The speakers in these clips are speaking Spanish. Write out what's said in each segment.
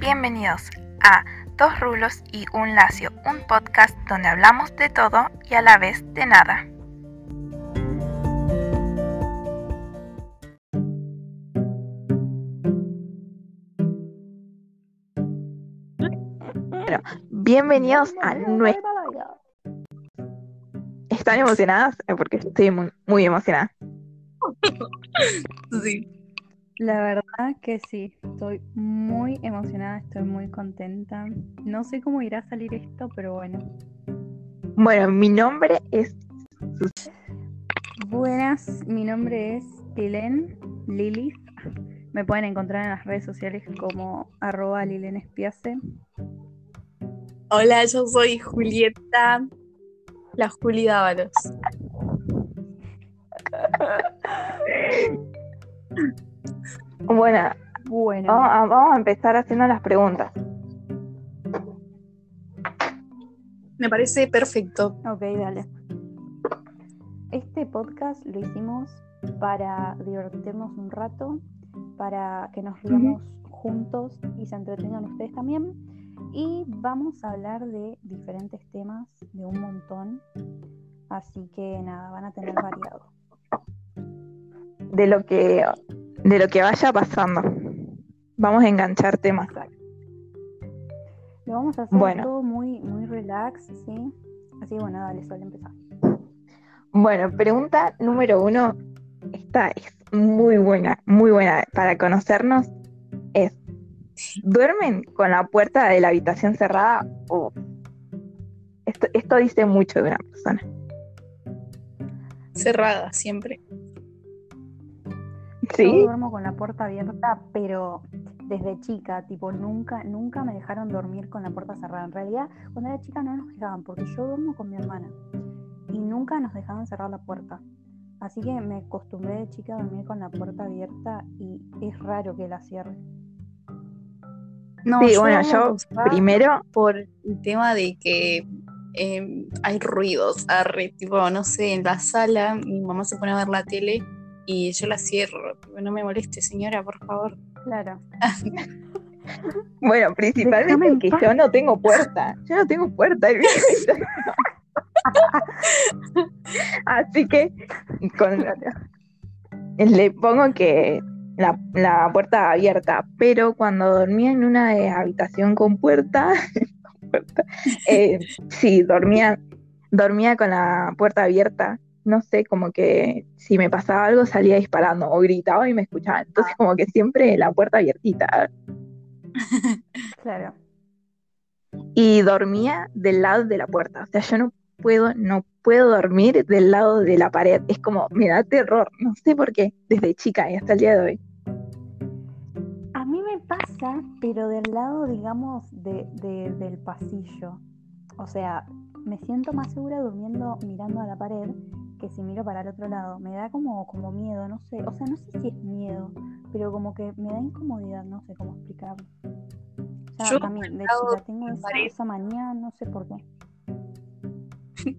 Bienvenidos a Dos Rulos y un Lacio, un podcast donde hablamos de todo y a la vez de nada. Bueno, bienvenidos a nuestro... ¿Están emocionadas? Porque estoy muy, muy emocionada. Sí. La verdad que sí, estoy muy emocionada, estoy muy contenta. No sé cómo irá a salir esto, pero bueno. Bueno, mi nombre es Buenas, mi nombre es Lilen Lilith. Me pueden encontrar en las redes sociales como arroba Lilen Espiace. Hola, yo soy Julieta, la Juli Dávalos. Bueno, Bueno, vamos a, vamos a empezar haciendo las preguntas. Me parece perfecto. ok, dale. Este podcast lo hicimos para divertirnos un rato, para que nos riamos juntos y se entretengan ustedes también. Y vamos a hablar de diferentes temas, de un montón. Así que nada, van a tener variado. De lo que, de lo que vaya pasando. Vamos a enganchar temas. Lo vamos a hacer Bueno. todo muy, muy relax, ¿sí? Así que bueno, dale, suele empezar. Bueno, pregunta número uno. Esta es muy buena, muy buena para conocernos. Es, ¿duermen con la puerta de la habitación cerrada? o esto, esto dice mucho de una persona. Cerrada, siempre. Yo ¿Sí? duermo con la puerta abierta, pero desde chica, tipo, nunca, nunca me dejaron dormir con la puerta cerrada. En realidad, cuando era chica no nos dejaban, porque yo duermo con mi hermana y nunca nos dejaban cerrar la puerta. Así que me acostumbré de chica a dormir con la puerta abierta y es raro que la cierre. No, Sí, yo bueno, yo primero, por el tema de que eh, hay ruidos, arre, tipo, no sé, en la sala mi mamá se pone a ver la tele y yo la cierro. Tipo, no me moleste, señora, por favor. Claro. bueno, principalmente en que yo no tengo puerta. Yo no tengo puerta. Así que con- le pongo que la, la puerta abierta, pero cuando dormía en una eh, habitación con puerta, con puerta, eh, sí, dormía, dormía con la puerta abierta. No sé, como que si me pasaba algo salía disparando o gritaba y me escuchaban. Entonces como que siempre la puerta abiertita. Claro. y dormía del lado de la puerta. O sea, yo no puedo, no puedo dormir del lado de la pared. Es como, me da terror. No sé por qué, desde chica y hasta el día de hoy. A mí me pasa, pero del lado, digamos, de, de- del pasillo. O sea, me siento más segura durmiendo mirando a la pared que si miro para el otro lado. Me da como, como miedo, no sé. O sea, no sé si es miedo, pero como que me da incomodidad, no sé cómo explicarlo. O sea, Yo también, de chica tengo esa, esa manía, no sé por qué.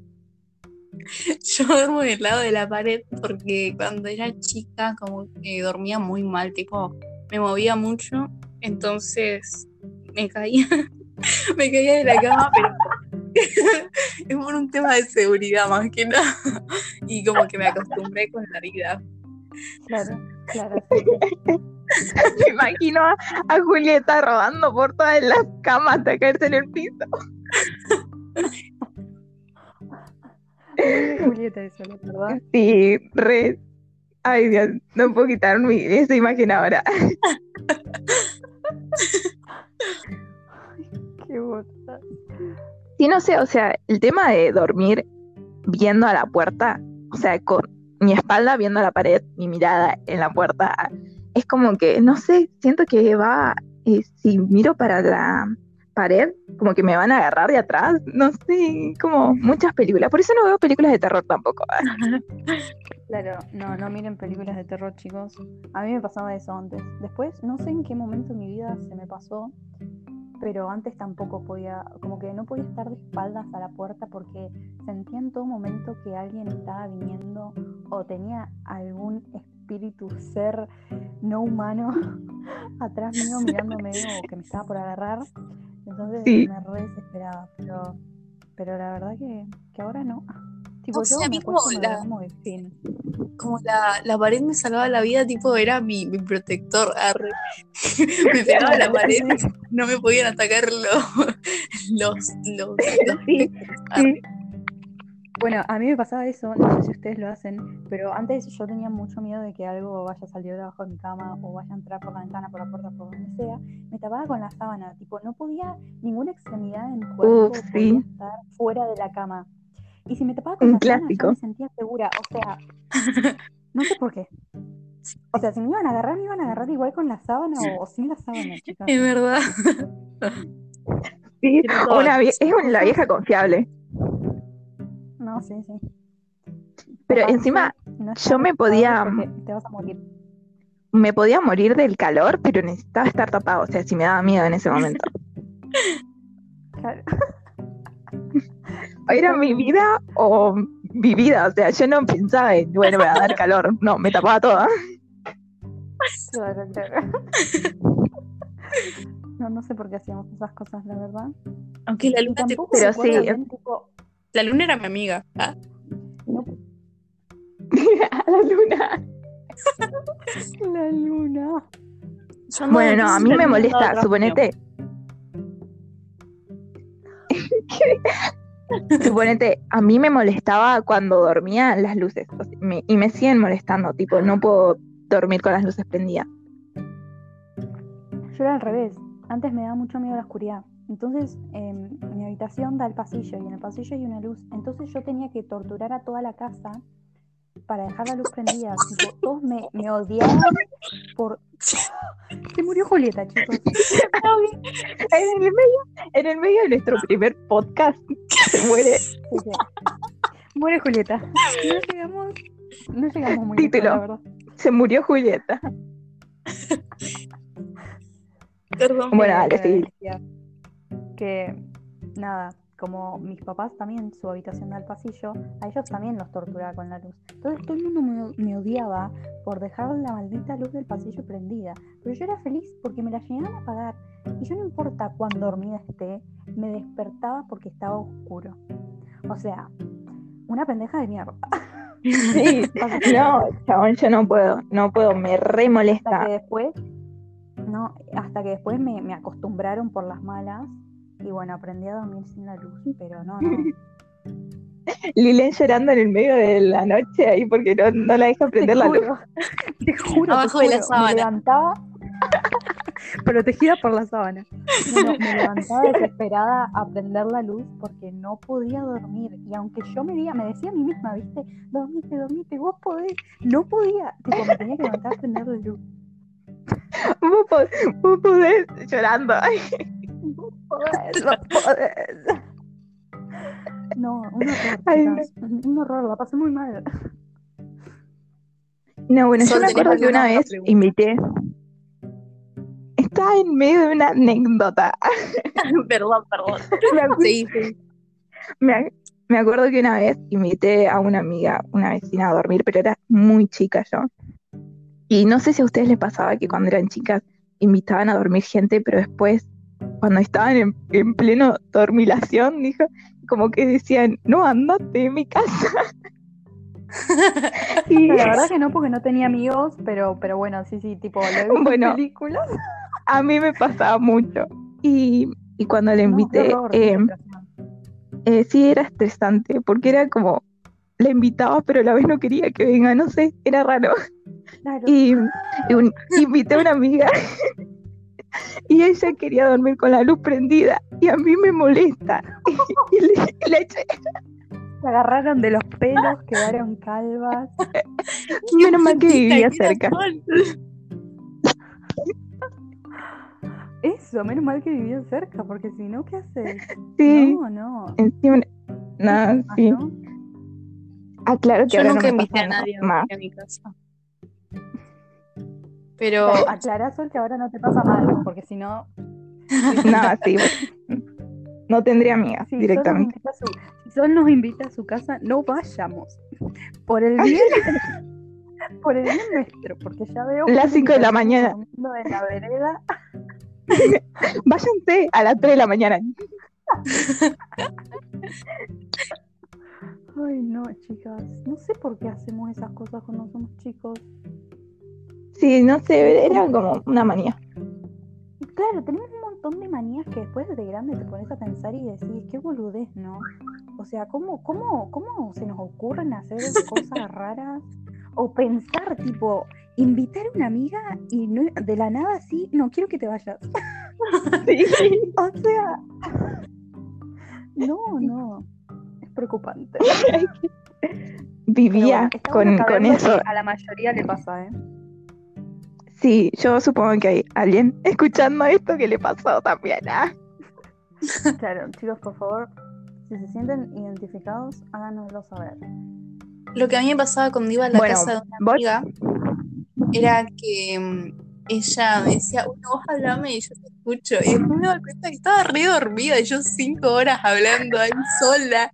Yo duermo del lado de la pared porque cuando era chica como que dormía muy mal, tipo, me movía mucho, entonces me caía, me caía de la cama, pero es por un tema de seguridad más que nada. Y como que me acostumbré con la vida. Claro, claro. Me imagino a, a Julieta robando por todas las camas hasta caerse en el piso. Julieta eso, la verdad. Sí, re. Ay, Dios, no puedo quitar mi, esa imagen ahora. Qué bota. Sí, no sé, o sea, el tema de dormir viendo a la puerta, o sea, con mi espalda viendo a la pared, mi mirada en la puerta, es como que, no sé, siento que va, eh, si miro para la pared, como que me van a agarrar de atrás, no sé, como muchas películas. Por eso no veo películas de terror tampoco. Claro, no, no miren películas de terror, chicos. A mí me pasaba eso antes. Después, no sé en qué momento en mi vida se me pasó, pero antes tampoco podía, como que no podía estar de espaldas a la puerta porque sentía en todo momento que alguien estaba viniendo o tenía algún espíritu, ser no humano atrás mío mirándome o que me estaba por agarrar. Entonces Sí. me re desesperaba. Pero, pero la verdad que, que ahora no. Tipo, No yo me como la- y fin. Como la, la pared me salvaba la vida, tipo, era mi, mi protector. arre. me pegaba la pared, no me podían atacar los. los. los, los Sí. Bueno, a mí me pasaba eso, no sé si ustedes lo hacen, pero antes yo tenía mucho miedo de que algo vaya a salir debajo de mi cama o vaya a entrar por la ventana, por la puerta, por donde sea. Me tapaba con la sábana, tipo, no podía, ninguna extremidad de mi cuerpo sí. estar fuera de la cama. Y si me tapaba con Un la sábana, yo me sentía segura, o sea, no sé por qué. O sea, si me iban a agarrar, me iban a agarrar igual con la sábana o, o sin la sábana, chicas. Es verdad. Sí, una es una- la vieja confiable. No, sí, sí. Pero encima no yo me podía- Te vas a morir. me podía morir del calor, pero necesitaba estar tapado. O sea, si me daba miedo en ese momento. Claro. Era mi vida o mi vida. O sea, yo no pensaba en, bueno, me va a dar calor. No, me tapaba toda. No, no sé por qué hacíamos esas cosas, la verdad. Aunque la luna te tampoco Pero sí. bien, tipo, La luna era mi amiga. Ah, no, la luna. la luna. no- Bueno, no, a mí me molesta, suponete. Suponete, a mí me molestaba cuando dormía las luces. o sea, me- y me siguen molestando, tipo, no puedo dormir con las luces prendidas. Yo era al revés. Antes me daba mucho miedo la oscuridad. Entonces, em, mi habitación da al pasillo y en el pasillo hay una luz. Entonces yo tenía que torturar a toda la casa para dejar la luz prendida. Tipo, todos me, me odiaban por... Se murió Julieta, chicos. En el medio, en el medio de nuestro primer podcast muere. Sí, sí. Muere Julieta. No llegamos, no llegamos muy lejos, Título. la verdad. Se murió Julieta. Perdón. Bueno, dale, que sí. Que nada, como mis papás también, su habitación da al pasillo, a ellos también los torturaba con la luz. Entonces todo el mundo me, me odiaba por dejar la maldita luz del pasillo prendida. Pero yo era feliz porque me la llegaban a apagar. Y yo no importa cuán dormida esté, me despertaba porque estaba oscuro. O sea, una pendeja de mierda. Sí, no, chabón, yo no puedo, no puedo, me re hasta molesta. que después no hasta que después me, me acostumbraron por las malas y bueno aprendí a dormir sin la luz pero no no. Lilen llorando en el medio de la noche ahí porque no, no la deja prender la luz. te juro Abajo te de la sábana. me levantaba protegida por la sábana. No, no, me levantaba desesperada a prender la luz porque no podía dormir. Y aunque yo me diga me decía a mí misma viste dormite dormite vos podés. No podía. Tipo me tenía que levantar a prender la luz. Vos, po- vos podés llorando. Vos podés. No, un horror, Ay, no. Un horror, la pasé muy mal. No, bueno, yo me ¿tenés acuerdo que una vez pregunta? invité. Estaba en medio de una anécdota. perdón, perdón. Me, Sí, sí. me me acuerdo que una vez invité a una amiga, una vecina a dormir, pero era muy chica yo. Y no sé si a ustedes les pasaba que cuando eran chicas invitaban a dormir gente, pero después, cuando estaban en, en pleno dormilación, dijo, como que decían, no, andate de mi casa. y La verdad que no, porque no tenía amigos, pero, pero bueno, sí, sí, tipo, lo Bueno. en películas. a mí me pasaba mucho. Y, y cuando le No, invité, horror, eh, eh, sí era estresante, porque era como, la invitaba, pero a la vez no quería que venga, no sé, era raro. Claro. Y, y un- invité a una amiga y ella quería dormir con la luz prendida y a mí me molesta. Y le, le eché, Se agarraron de los pelos, quedaron calvas. menos mal que vivía cerca. Eso, menos mal que vivían cerca, porque si no, ¿qué haces? Sí, No, no. encima, nada, Ah, sí. ¿no? Ah, claro que Yo ahora nunca no me invité a nadie más. a mi casa. Pero aclará, Sol, que ahora no te pasa mal, porque si no, Nada, sí. No tendría amigas si Sol, nos directamente. su, Sol nos invita a su casa, no vayamos. Por el bien, por el bien nuestro, porque ya veo. Las gente cinco de que la mañana. En la vereda. Váyanse a las 3 de la mañana. Ay, no, chicas. No sé por qué hacemos esas cosas cuando somos chicos. Sí, no sé, era como una manía. Claro, tenemos un montón de manías que después de grande te pones a pensar y decís, qué boludez, ¿no? O sea, ¿cómo, cómo, cómo se nos ocurren hacer cosas raras? O pensar, tipo, invitar a una amiga y no, de la nada así, no quiero que te vayas. Sí. O sea, no, no. Es preocupante. Vivía bueno, con, con eso. A la mayoría le pasa, ¿eh? Sí, yo supongo que hay alguien escuchando esto que le pasó también. ¿ah? Claro, chicos, por favor, si se sienten identificados, háganoslo saber. Lo que a mí me pasaba cuando iba a la Bueno, casa de una vos- amiga era que mm, ella me decía, bueno, vos hablame y yo te escucho. Y después me doy cuenta que estaba re dormida y yo cinco horas hablando ahí sola.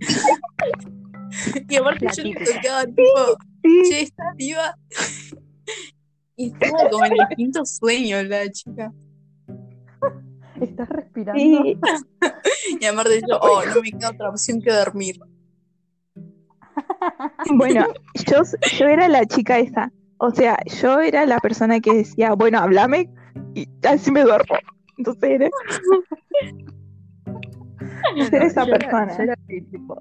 y aparte yo le tocaba tipo, Sí, che, ¿estás viva? Y estaba como en el quinto sueño la chica. ¿Estás respirando? sí. Y aparte yo, oh, no me queda otra opción que dormir. Bueno, yo, yo era la chica esa. O sea, yo era la persona que decía, bueno, háblame y así me duermo. Entonces era, ser esa yo era- persona. yo era así, tipo,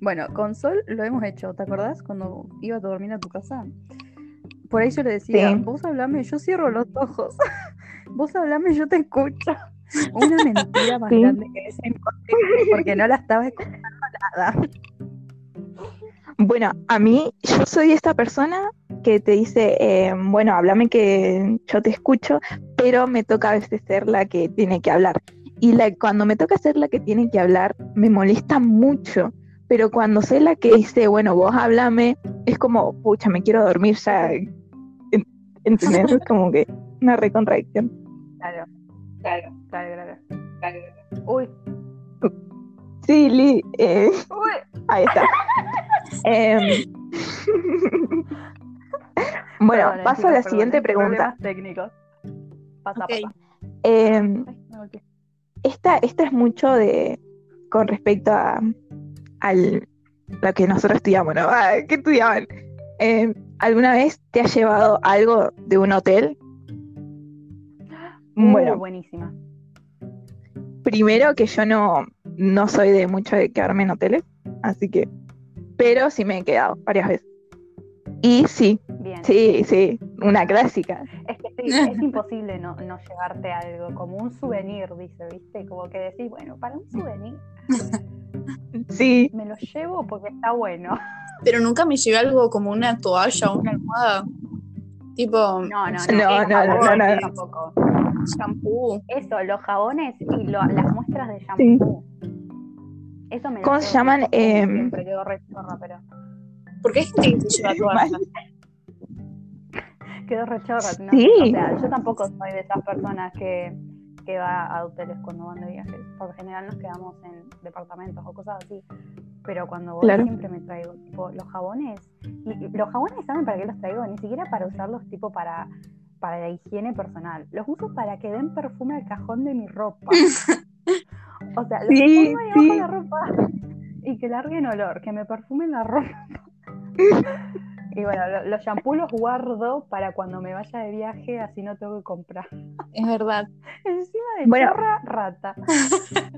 Bueno, con Sol lo hemos hecho, ¿te acordás? Cuando iba a dormir a tu casa. Por ahí yo le decía, Sí. vos hablame, yo cierro los ojos. vos hablame, yo te escucho. Una mentira más Sí. grande que imposible, porque no la estaba escuchando nada. Bueno, a mí, yo soy esta persona que te dice, eh, bueno, háblame que yo te escucho, pero me toca a veces ser la que tiene que hablar. Y la, cuando me toca ser la que tiene que hablar, me molesta mucho. Pero cuando soy la que dice, bueno, vos háblame, es como, pucha, me quiero dormir ya. En- ¿Entendés? Es como que una recontradicción. Claro, claro, claro, claro. claro. Uy, Sí, Li, eh, uy. ahí está. Em, bueno, Perdón, paso a la perdón, siguiente pregunta. Técnicos. Pasa, Ok. pasa. Em, esta, esta es mucho de con respecto a al, lo que nosotros estudiamos, ¿no? ¿Qué estudiaban? Em, ¿Alguna vez te has llevado algo de un hotel? Uh, Bueno, buenísima. primero que yo no, no soy de mucho de quedarme en hoteles, así que, pero sí me he quedado varias veces. Y sí, Bien. sí, sí, una clásica. Es que sí, es imposible no, no llevarte algo, como un souvenir, dice, ¿viste? Como que decís, bueno, para un souvenir Sí, me lo llevo porque está bueno. Pero nunca me llevé algo como una toalla o una almohada. Tipo, No, no, no. No, es no, no, jabón, no, no. tampoco. shampoo. Eso, los jabones y lo- las muestras de shampoo. Eso me ¿Cómo se llaman? Em, Siempre quedó re chorra, pero Porque hay gente que se lleva toallas. quedó re chorra. ¿no? Sí. O sea, yo tampoco soy de esas personas que, que va a hoteles cuando van de viajes. Por lo general nos quedamos en departamentos o cosas así. Pero cuando voy Claro. siempre me traigo tipo los jabones. Y, los jabones, ¿saben para qué los traigo? Ni siquiera para usarlos tipo para, para la higiene personal. Los uso para que den perfume al cajón de mi ropa. o sea, los Sí, pongo ahí abajo sí. de la ropa y que larguen olor, que me perfumen la ropa. Y bueno, lo- los shampoos los guardo para cuando me vaya de viaje, así no tengo que comprar. Es verdad. Encima de Bueno. chorra, rata.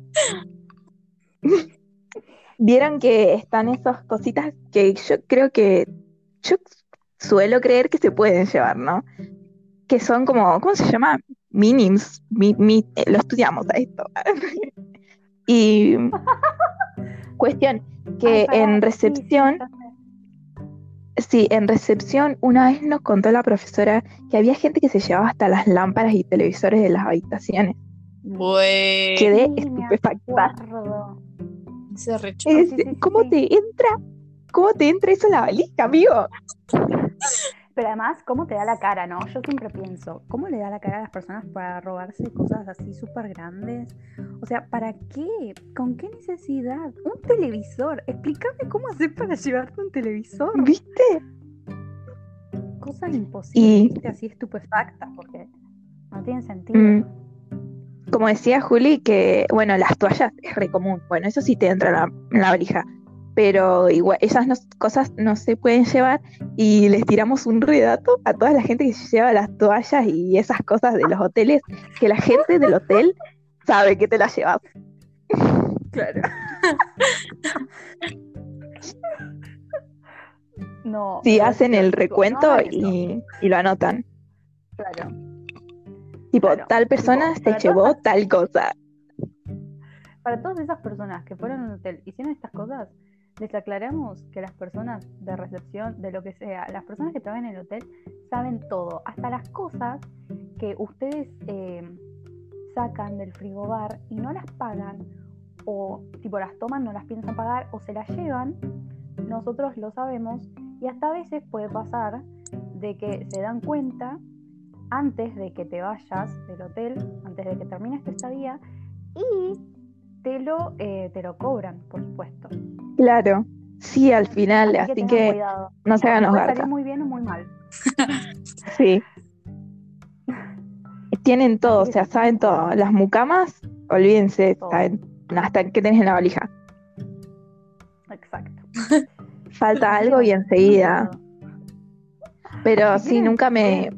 Vieron que están esas cositas que yo creo que yo suelo creer que se pueden llevar, ¿no? Que son como, ¿cómo se llama? Minims. Mi, mi- eh, lo estudiamos a esto. y cuestión que Ay, en recepción, sí. Sí, en recepción una vez nos contó la profesora que había gente que se llevaba hasta las lámparas y televisores de las habitaciones. Bueno, Quedé estupefacta. sí, sí, ¿Cómo te entra? ¿Cómo te entra eso en la valija, amigo? Pero además, ¿cómo te da la cara, no? Yo siempre pienso, ¿cómo le da la cara a las personas para robarse cosas así súper grandes? O sea, ¿para qué? ¿Con qué necesidad? Un televisor. Explícame cómo hacer para llevarte un televisor. ¿Viste? cosas imposibles, Y- así estupefactas, porque no tienen sentido. Mm. Como decía Juli, que bueno, las toallas es re común. Bueno, eso sí te entra en la, en la valija. Pero igual, esas no- cosas no se pueden llevar y les tiramos un redato a toda la gente que se lleva las toallas y esas cosas de los hoteles, que la gente del hotel sabe que te las llevas. Claro. no. Si pero hacen el recuento no y, y lo anotan. Claro. Tipo, Claro, tal persona tipo, se para llevó todas- tal cosa. Para todas esas personas que fueron a un hotel, hicieron estas cosas, les aclaramos que las personas de recepción, de lo que sea, las personas que trabajan en el hotel, saben todo, hasta las cosas que ustedes eh, sacan del frigobar y no las pagan, o tipo las toman, no las piensan pagar, o se las llevan, nosotros lo sabemos, y hasta a veces puede pasar de que se dan cuenta antes de que te vayas del hotel, antes de que termine esta estadía, y te lo, eh, te lo cobran, por supuesto. Claro. Sí, al final, así que no se hagan garcas. salir muy bien o muy mal. Sí. Tienen todo, o que sea, saben todo. Las mucamas, olvídense, Todo. saben hasta qué tenés en la valija. Exacto. Falta algo y enseguida. Pero sí, nunca me,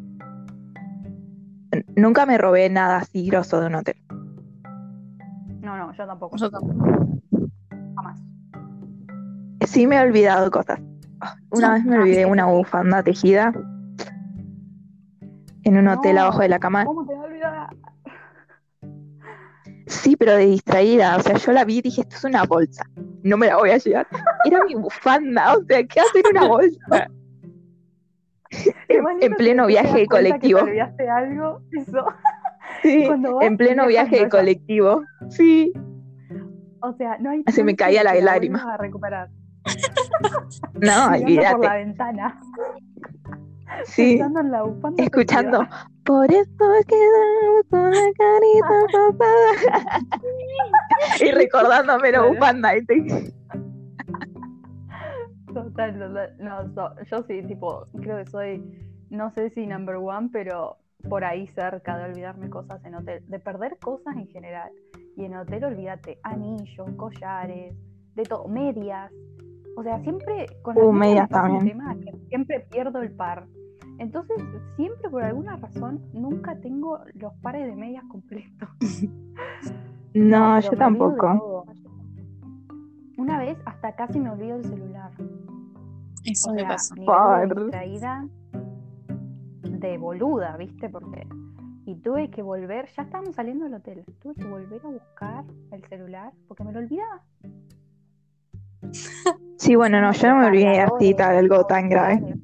nunca me robé nada así grosso de un hotel. No, yo tampoco. Yo tampoco. Jamás. Sí me he olvidado cosas. Una vez me olvidé una bufanda tejida en un hotel No, abajo de la cama. ¿Cómo te va a olvidar? Sí, pero de distraída. O sea, yo la vi y dije, esto es una bolsa. No me la voy a llevar. Era mi bufanda. O sea, ¿qué hace en una bolsa? En, pleno viaje colectivo. te olvidaste algo, eso. Sí, cuando vas en pleno viaje de colectivo. Sí. O sea, no hay Se me caía la lágrima. a recuperar. No, Mirando por la olvídate. ventana, Sí. la. Escuchando. Por eso quedamos con la carita tapada. y recordándome la bufanda. ¿viste? Total, total. No, so- yo sí, tipo, creo que soy, no sé si number one, pero por ahí cerca de olvidarme cosas en hotel, de perder cosas en general. Y en hotel, olvídate, anillos, collares, de todo, medias. O sea, siempre con Uh, medias me también. tema que siempre pierdo el par. Entonces, siempre por alguna razón, nunca tengo los pares de medias completos. No, yo me tampoco. Una vez hasta casi me olvido el celular. Eso O me sea, Par. de distraída de boluda, ¿viste? Porque. Y tuve que volver, ya estábamos saliendo del hotel, tuve que volver a buscar el celular porque me lo olvidaba. Sí, bueno, no, yo no me olvidé así tal, algo tan grave.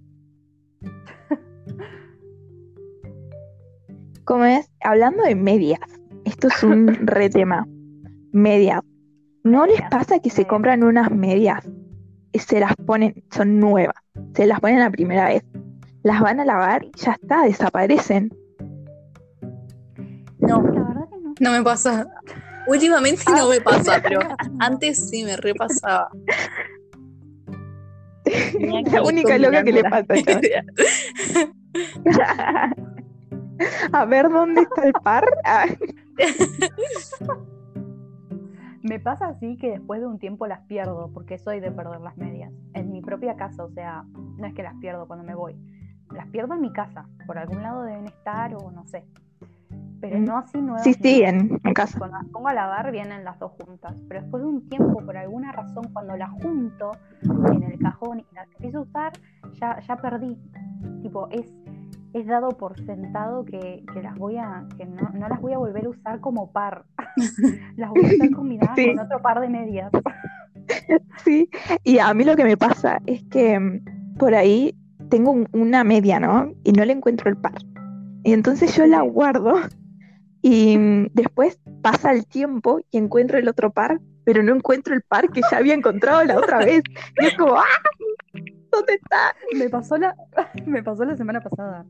¿Cómo es? Hablando de medias, esto es un re tema. Medias. ¿No les pasa que se compran unas medias y se las ponen, son nuevas, se las ponen la primera vez, las van a lavar y ya está, desaparecen? No, La verdad que no. no me pasa. Últimamente no me pasa, pero razón, no. antes sí me repasaba. La única loca que le pasa. A ver dónde está el par. Ah, Me pasa así que después de un tiempo las pierdo, porque soy de perder las medias. En mi propia casa, o sea, no es que las pierdo cuando me voy. Las pierdo en mi casa. Por algún lado deben estar o no sé. Pero no así nuevas. sí, sí, en, en casa. Cuando las pongo a lavar vienen las dos juntas. Pero después de un tiempo, por alguna razón, cuando las junto en el cajón y las empiezo a usar, ya, ya perdí. Tipo, es, es dado por sentado que, que las voy a, que no, no las voy a volver a usar como par. las voy a usar combinadas Sí. con otro par de medias. Sí, y a mí lo que me pasa es que mm, por ahí tengo un- una media, ¿no? Y no le encuentro el par. Y entonces yo la guardo y mm, después pasa el tiempo y encuentro el otro par, pero no encuentro el par que ya había encontrado la otra vez. Y es como, ¡ah! ¿Dónde está? Me pasó la, me pasó la semana pasada.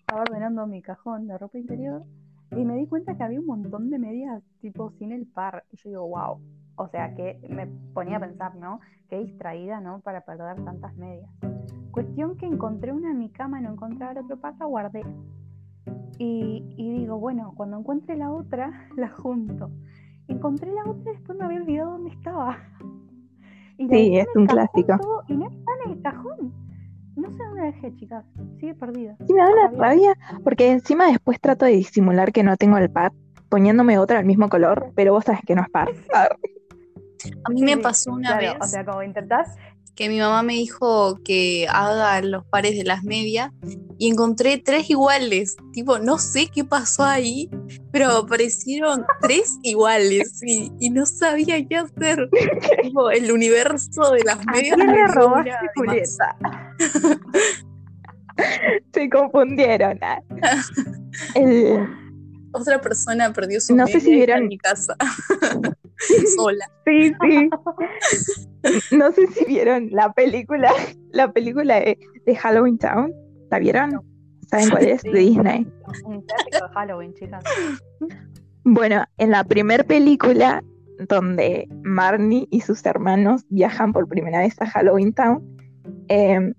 Estaba ordenando mi cajón de ropa interior y me di cuenta que había un montón de medias tipo sin el par. Y yo digo, wow. O sea que me ponía a pensar, ¿no? Qué distraída, ¿no? Para perder tantas medias. Cuestión que encontré una en mi cama, no encontraba el otro par, la guardé. Y, y digo, bueno, cuando encuentre la otra, la junto. Encontré la otra y después me había olvidado dónde estaba. Y la Sí, es un clásico. todo, y no está en el cajón. No sé dónde la dejé, chicas. Sigue perdida. Sí, me da una rabia porque encima después trato de disimular que no tengo el pad poniéndome otra del mismo color, pero vos sabes que no es. Ah, A mí me sí, pasó una claro, vez O sea, como intentás. Que mi mamá me dijo que haga los pares de las medias y encontré tres iguales. Tipo, no sé qué pasó ahí, pero aparecieron tres iguales y, y no sabía qué hacer. Tipo, el universo de las ¿A medias. me le robaste. Julieta? Se confundieron. ah. El- Otra persona perdió su No sé si vieron- en mi casa. Sola. Sí, sí. No sé si vieron la película, la película de, de Halloween Town. ¿La vieron? ¿Saben cuál es? Sí. De Disney. Un clásico de Halloween, chicas. Bueno, en la primera película, donde Marnie y sus hermanos viajan por primera vez a Halloween Town, eh,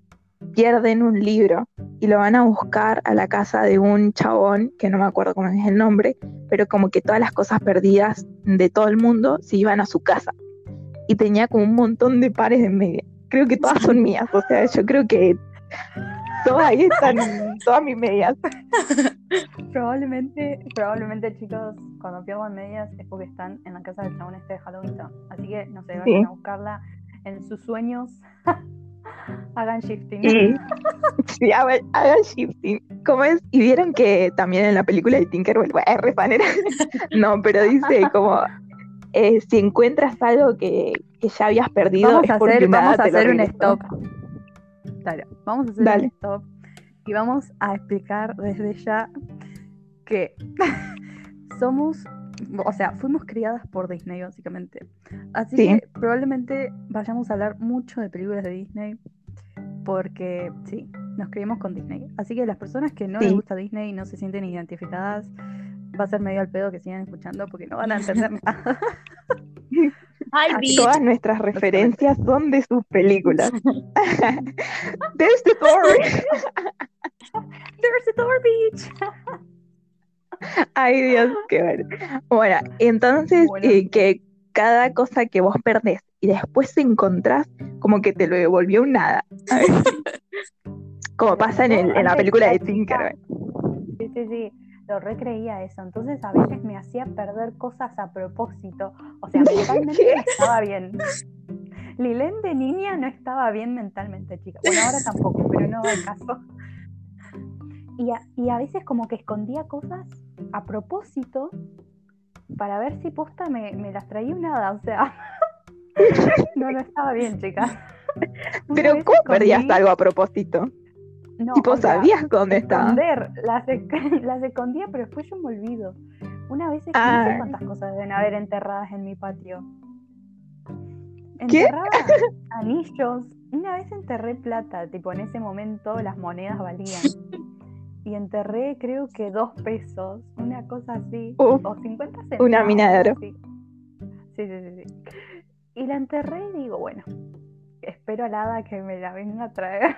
pierden un libro y lo van a buscar a la casa de un chabón, que no me acuerdo cómo es el nombre, pero como que todas las cosas perdidas de todo el mundo se iban a su casa. Y tenía como un montón de pares de media. Creo que todas son mías, o sea, yo creo que todas ahí están, todas mis medias. Probablemente, probablemente, chicos, cuando pierdan medias es porque están en la casa del chabón este de Halloween. Así que, no sé, vayan Sí. a buscarla en sus sueños. Hagan shifting. Y sí, hagan, hagan shifting. ¿Cómo es? Y vieron que también en la película de Tinkerbell, bueno, es refanera. no, pero dice como eh, si encuentras algo que, que ya habías perdido, Vamos es a hacer, vamos a hacer un stop. Claro, vamos a hacer Dale. un stop y vamos a explicar desde ya que somos, o sea, fuimos criadas por Disney básicamente. Así Sí. que probablemente vayamos a hablar mucho de películas de Disney porque sí, nos criamos con Disney. Así que las personas que no les gusta Disney y no se sienten identificadas, va a ser medio al pedo que sigan escuchando porque no van a entender nada. Ay. Todas nuestras referencias son de sus películas. There's the door. There's a door beach. Ay, Dios, qué bueno. Bueno, entonces Bueno. eh, que cada cosa que vos perdés y después encontrás, como que te lo devolvió un nada. A ver. Como pasa en, el- en la película de. Tinkerbell. Sí, sí, sí, lo recreía eso. Entonces a veces me hacía perder cosas a propósito. O sea, mentalmente no estaba bien. Lilén de niña no estaba bien mentalmente, chica. Bueno, ahora tampoco, pero no va al caso. Y a, y a veces como que escondía cosas a propósito para ver si posta me, me las traía un nada. O sea, no, no estaba bien, chica. Una Pero ¿cómo perdías escondí- algo a propósito? No, tipo, o sea, ¿sabías dónde estaba? las, esc- las escondía, pero después yo me olvido. Una vez, no Ah. sé cuántas cosas deben haber enterradas en mi patio. ¿Qué? Enterraba anillos. Una vez enterré plata, tipo en ese momento las monedas valían. Y enterré creo que dos pesos, una cosa así. Uf, o 50 centavos. una mina de oro. Sí. sí, sí, sí, sí. Y la enterré y digo, bueno, espero al hada que me la venga a traer.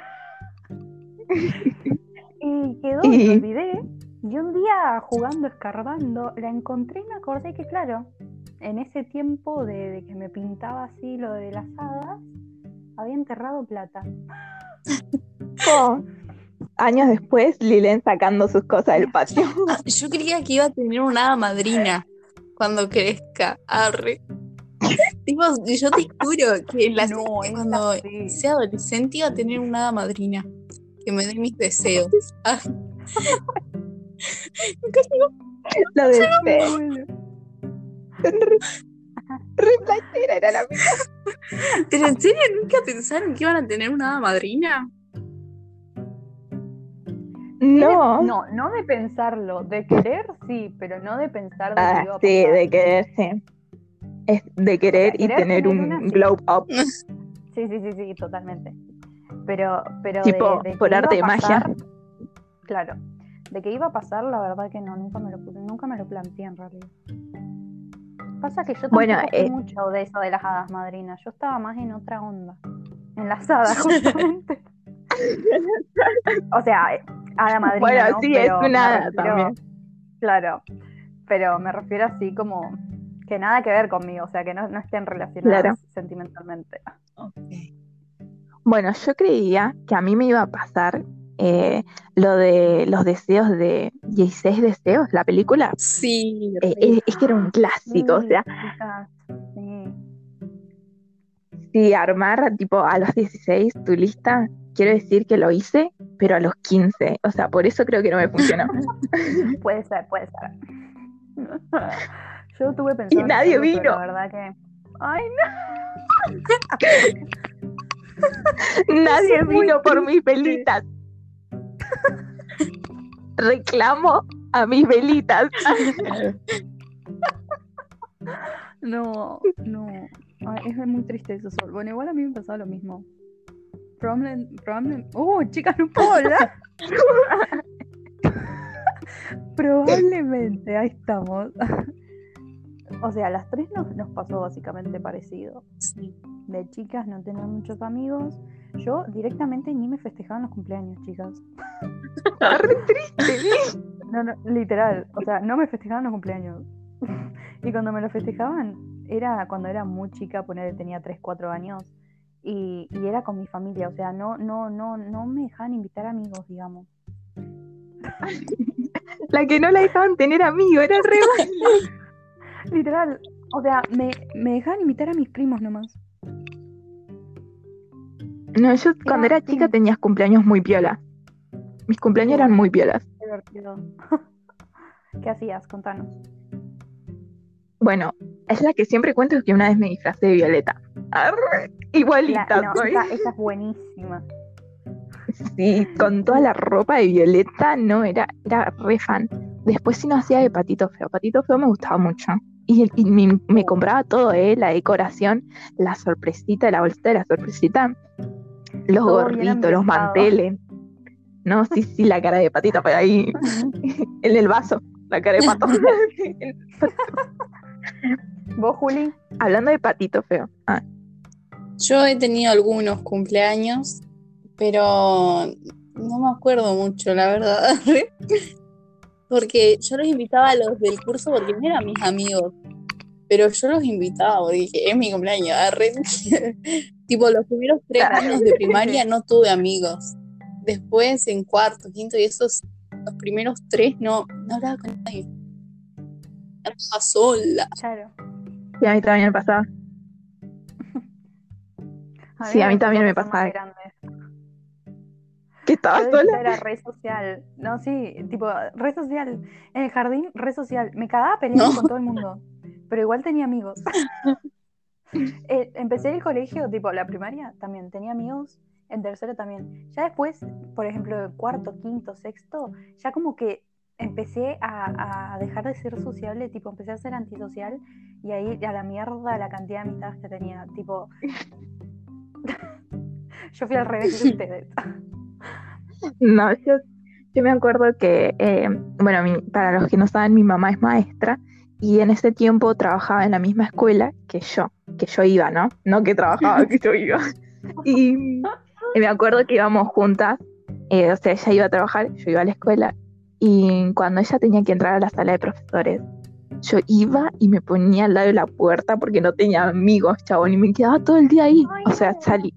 y quedó, Y- me olvidé. Y un día jugando, escarbando, la encontré y me acordé que, claro, en ese tiempo de, de que me pintaba así lo de las hadas, había enterrado plata. Oh. Años después, Lilen sacando sus cosas del patio. Ah, Yo creía que iba a tener una hada madrina cuando crezca. Arre. Tipo, yo te juro que en la- No, cuando sea adolescente iba a tener una hada madrina que me dé mis deseos. Ah, Lo de fe. Bueno. Re era la mía. ¿Pero en serio nunca pensaron que iban a tener una hada madrina? No. No, no de pensarlo, de querer sí, pero no de pensar de que Ah, iba a sí, pasar. de querer, sí. Es de querer y querer tener tener un una, sí. glow up. Sí, sí, sí, sí, totalmente. Pero, pero Tipo, de, de que por arte de magia. pasar, Claro. De que iba a pasar, la verdad que no, nunca me lo nunca me lo planteé en realidad. Pasa que yo tampoco Bueno, eh, mucho de eso de las hadas madrinas. Yo estaba más en otra onda. En las hadas, justamente. O sea, a la madrina. Bueno, ¿no? sí, Pero es una hada refiero- también. Claro, pero me refiero así como que nada que ver conmigo, o sea, que no, no estén relacionadas Claro. sentimentalmente. Bueno, yo creía que a mí me iba a pasar eh, lo de los deseos de 16 deseos, la película. Sí, Eh, es, es que era un clásico, o Sí, sea, sí. si armar tipo a los 16 tu lista, quiero decir que lo hice, pero a los 15, o sea, por eso creo que no me funcionó. Puede ser, puede ser. Yo tuve pensado en nadie vino. La verdad que. Ay, Nadie es muy vino por mis velitas. Reclamo a mis velitas. no, no. Ay, es muy triste eso. Sol. Bueno, igual a mí me pasaba lo mismo. Probablemente. probablemente... ¡Oh, chicas, no puedo hablar! Probablemente, ahí estamos. o sea, a las tres nos, nos pasó básicamente parecido. Sí. De chicas no tenía muchos amigos. Yo directamente ni me festejaban los cumpleaños, chicas. Re triste. No, no, literal. O sea, no me festejaban los cumpleaños. y cuando me lo festejaban, era cuando era muy chica, poner tenía 3, 4 años. Y, y era con mi familia. O sea, no, no, no, no me dejaban invitar amigos, digamos. La que no la dejaban tener amigo, era re. Literal. O sea, me, me dejaban invitar a mis primos nomás. No, yo cuando Era- chica sí. tenías cumpleaños muy piolas. Mis cumpleaños eran muy piolas. Qué divertido. ¿Qué hacías? Contanos. Bueno, es la que siempre cuento que una vez me disfracé de Violeta. Arre, La- igualita no, soy. esa, esa es buenísima. Sí, con toda la ropa de Violeta, no, era, era re fan. Después sí no hacía de Patito Feo. Patito Feo me gustaba mucho. Y, y me, me compraba todo, ¿eh? La decoración, la sorpresita, la bolsita de la sorpresita, los Todo gorritos, los manteles. No, sí, sí, la cara de Patito Feo ahí, en el vaso, la cara de Pato. ¿Vos, Juli? Hablando de Patito Feo. Ah, Yo he tenido algunos cumpleaños, pero no me acuerdo mucho, la verdad. Porque yo los invitaba a los del curso porque no eran mis amigos. Pero yo los invitaba porque dije, es mi cumpleaños. arre". tipo, los primeros tres años de primaria no tuve amigos. Después, en cuarto, quinto y esos, los primeros tres no, no hablaba con nadie. Andaba sola. Claro. sí, a mí también me pasaba. Sí, a mí también me pasaba. más grande. Que Yo sola. era red social. No, sí, tipo, red social. En el jardín, red social. Me cagaba peleando No. con todo el mundo. Pero igual tenía amigos. Eh, empecé el colegio, tipo, la primaria también. Tenía amigos. En tercero también. Ya después, por ejemplo, cuarto, quinto, sexto, ya como que empecé a, a dejar de ser sociable, tipo, empecé a ser antisocial y ahí a la mierda la cantidad de amistades que tenía. Tipo, yo fui al revés de ustedes. No, yo, yo me acuerdo que, eh, bueno, mi- para los que no saben, mi mamá es maestra y en ese tiempo trabajaba en la misma escuela que yo, que yo iba, ¿no? No que trabajaba, que yo iba. Y, y me acuerdo que íbamos juntas, eh, o sea, ella iba a trabajar, yo iba a la escuela y cuando ella tenía que entrar a la sala de profesores, yo iba y me ponía al lado de la puerta porque no tenía amigos, chabón, y me quedaba todo el día ahí. O sea, salí,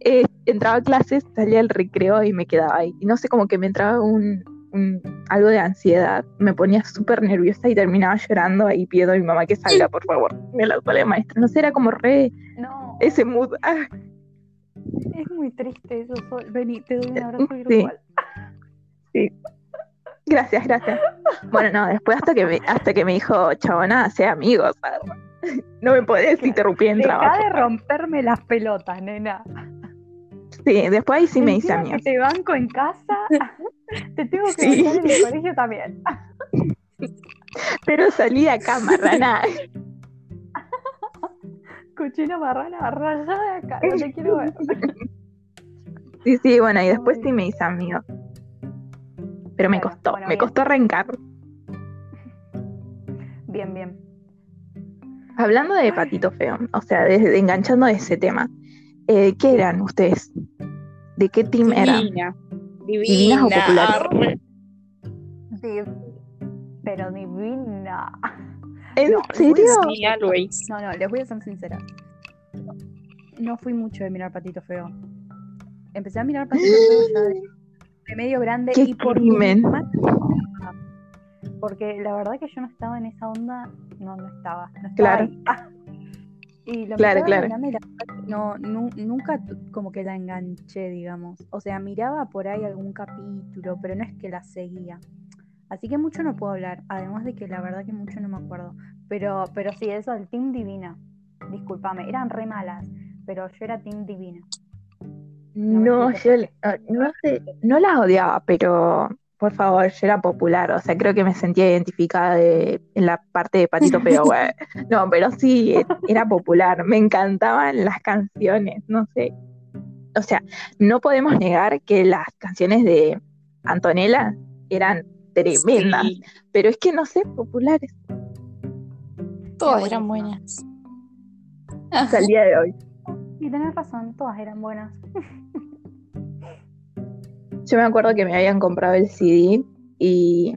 eh, entraba a clases, salía al recreo y me quedaba ahí. Y no sé, como que me entraba un, un- algo de ansiedad, me ponía súper nerviosa y terminaba llorando ahí pidiendo a mi mamá que salga, por favor, de la sala de maestra. No sé, era como re No, ese mood. Ah, es muy triste eso, Sol. Vení, te doy un abrazo Sí. virtual. Gracias, gracias. Bueno, no, después hasta que me, hasta que me dijo, chabona, sé amigos. No me podés interrumpir en Deja trabajo. de romperme las pelotas, nena. Sí, después ahí sí me hice amigos. te banco en casa, te tengo que Sí. en el colegio también. Pero salí de acá, marrana. Cochina marrana, rayada de acá, no te quiero ver. Sí, sí, bueno, y después Ay. sí me hice amigos. Pero me costó, bueno, me bien. costó arrancar. Bien, bien. Hablando de patito feo, o sea, desde enganchando de ese tema, eh, ¿qué eran ustedes? ¿De qué team era? Divina. ¿Divinas o Divina. populares? Div- Pero divina. ¿En No, serio? Sí, always. No, no, les voy a ser sincera. No fui mucho de mirar Patito Feo. Empecé a mirar Patito Feo ya de, de medio grande ¡Qué y por crimen! Porque la verdad que yo no estaba en esa onda, no, no estaba. No estaba Claro. Ah. Y lo Claro, claro. grande la no, nu- nunca como que la enganché, digamos. O sea, miraba por ahí algún capítulo, pero no es que la seguía. Así que mucho no puedo hablar, además de que la verdad que mucho no me acuerdo. Pero, pero sí, eso del Team Divina. Discúlpame, eran re malas, pero yo era Team Divina. No, yo no sé, no las odiaba, pero por favor, yo era popular, o sea, creo que me sentía identificada de, en la parte de Patito Feo, güey. No, pero sí, era popular, me encantaban las canciones, no sé. O sea, no podemos negar que las canciones de Antonella eran tremendas, Sí, pero es que no sé, populares todas Era eran buenas. hasta el día de hoy. Y tenés razón, todas eran buenas. Yo me acuerdo que me habían comprado el CD y,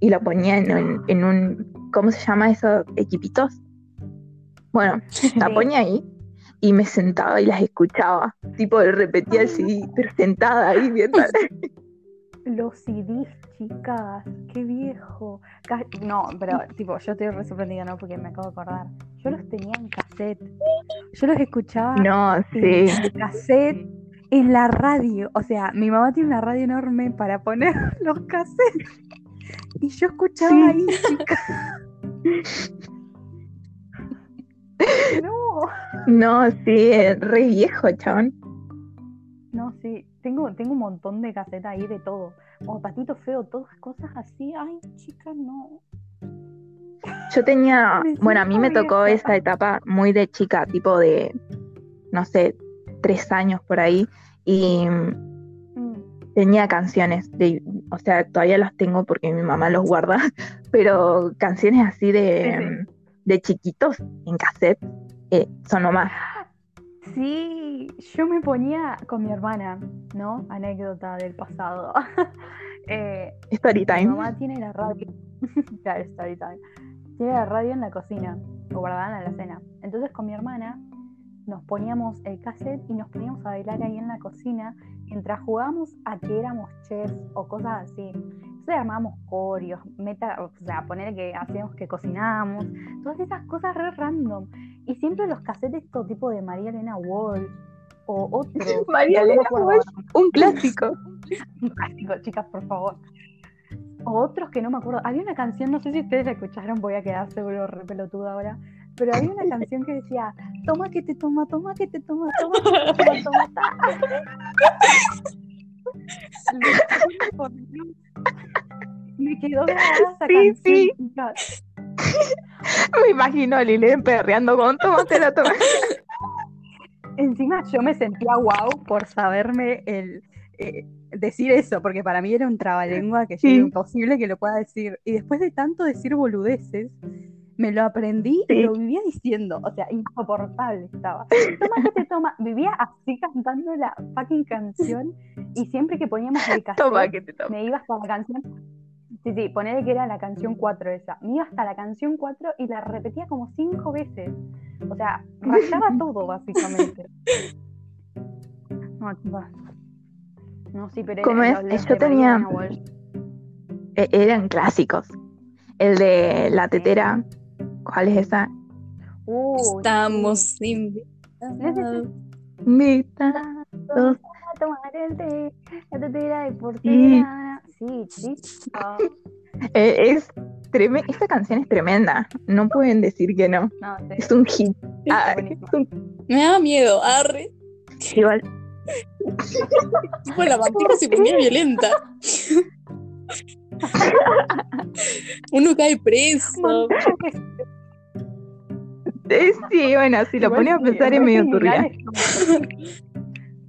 y lo ponía en un, en un, ¿cómo se llama esos equipitos? Bueno, la ponía ahí y me sentaba y las escuchaba. Tipo, repetía el CD, pero sentada ahí viendo. Los CDs, chicas, qué viejo. No, pero tipo, yo estoy re sorprendida, ¿no? Porque me acabo de acordar. Yo los tenía en cassette. Yo los escuchaba No, en sí. cassette en la radio. O sea, mi mamá tiene una radio enorme para poner los cassettes. Y yo escuchaba Sí. ahí, chicas. No. No, sí, re viejo, chabón. No, sí, tengo, tengo un montón de cassettes ahí de todo. Como patito feo, todas cosas así. Ay, chicas, no. Yo tenía, bueno, a mí me tocó esa etapa muy de chica, tipo de, no sé, tres años por ahí. Y Mm. tenía canciones, de, o sea, todavía las tengo porque mi mamá los guarda, pero canciones así de, de chiquitos en cassette eh, son nomás. Sí, yo me ponía con mi hermana, ¿no? Anécdota del pasado. Eh, Story mi time. mamá tiene la radio, claro, story time. Tiene la radio en la cocina, o guardada en la cena. Entonces con mi hermana nos poníamos el cassette y nos poníamos a bailar ahí en la cocina mientras jugábamos a que éramos chefs o cosas así. Entonces armábamos corios, meta, o sea, poner que hacíamos que cocinábamos, todas esas cosas re random. Y siempre los cassettes estos tipo de María Elena Walsh o otros. María Elena Walsh. Un clásico. un clásico, chicas, por favor. O otros que no me acuerdo. Había una canción, no sé si ustedes la escucharon, voy a quedar seguro re pelotuda ahora. Pero había una canción que decía, toma que te toma, toma que te toma, toma que te toma, toma, ta". Por Dios. Me quedó grabada esa Sí, sí. Me imagino a Lilén perreando con tómatela, toma. Encima yo me sentía wow por saberme el eh, decir eso, porque para mí era un trabalengua que yo Sí. era imposible que lo pueda decir. Y después de tanto decir boludeces, me lo aprendí y lo vivía diciendo. O sea, insoportable estaba. Toma que te toma. Vivía así cantando la fucking canción. Y siempre que poníamos el cassette, Toma que te toma. me iba hasta la canción. Sí, sí, ponele que era la canción 4 esa. Me iba hasta la canción 4 y la repetía como 5 veces. O sea, rayaba todo, básicamente. No. No, sí, pero ¿Cómo era- es? los Yo tenía-. Eh, eran clásicos. El de la tetera. ¿Cuál es esa? Uy, Estamos sí. invitados. Vamos a tomar el té, la tetera de porcelana. Sí, chico. Eh, es tremenda. Esta canción es tremenda. No pueden decir que no. No, sí, Es un hit. Ah, es un- Me da miedo, arre. igual. Tipo, la vampira se ponía violenta. Uno cae preso. Eh, sí, bueno, si lo ponía a pensar es medio turbia.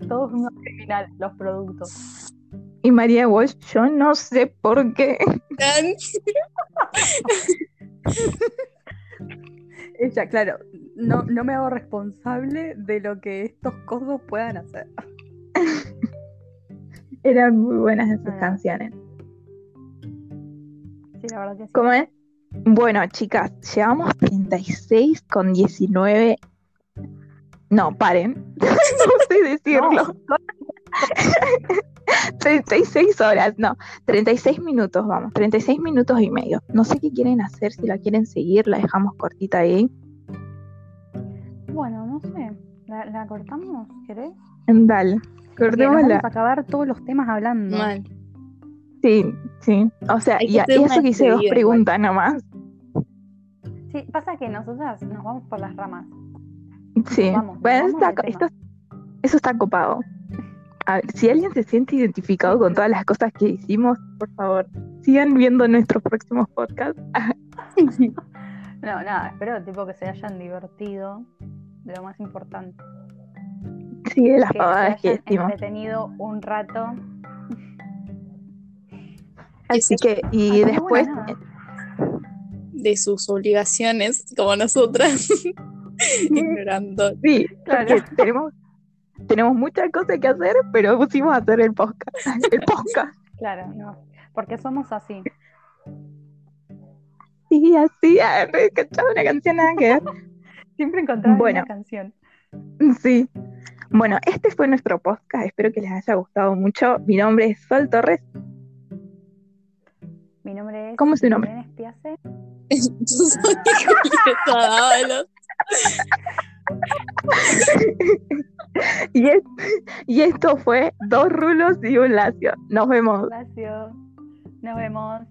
Todos unos criminales, los productos. Y María Walsh, yo no sé por qué. Ella, claro, no, no me hago responsable de lo que estos cosos puedan hacer. Eran muy buenas esas Ah. canciones. Sí, la verdad que sí. ¿Cómo es? Bueno, chicas, llevamos 36 con 19. No, paren. no sé decirlo. 36 horas, no. 36 minutos, vamos. 36 minutos y medio. No sé qué quieren hacer, si la quieren seguir, la dejamos cortita ahí. Bueno, no sé. ¿La, la cortamos? ¿Querés? Dale, cortémosla. vamos a acabar todos los temas hablando. Mal. Sí, sí. O sea, y, eso que hice dos preguntas nomás. Sí, pasa que nosotras nos vamos por las ramas. Sí. Vamos, bueno, vamos está esto- eso está copado. A ver, si alguien se siente identificado con todas las cosas que hicimos, por favor, sigan viendo nuestros próximos podcasts. No, nada, espero tipo que se hayan divertido de lo más importante. Sí, de las Que pavadas se que decimos. entretenido un rato. Así que, y después. De sus obligaciones, como nosotras. Ignorando. sí, Claro. tenemos, tenemos muchas cosas que hacer, pero pusimos a hacer el podcast. El podcast. Claro, no. Porque somos así. Sí, así, re cachado una canción nada que ver. Siempre encontramos Bueno. una canción. Sí. Bueno, este fue nuestro podcast. Espero que les haya gustado mucho. Mi nombre es Sol Torres. Mi nombre es ¿Cómo es su nombre? Dávalos. Y, es- y esto fue Dos Rulos y un Lacio. Nos vemos. Gracias. Nos vemos.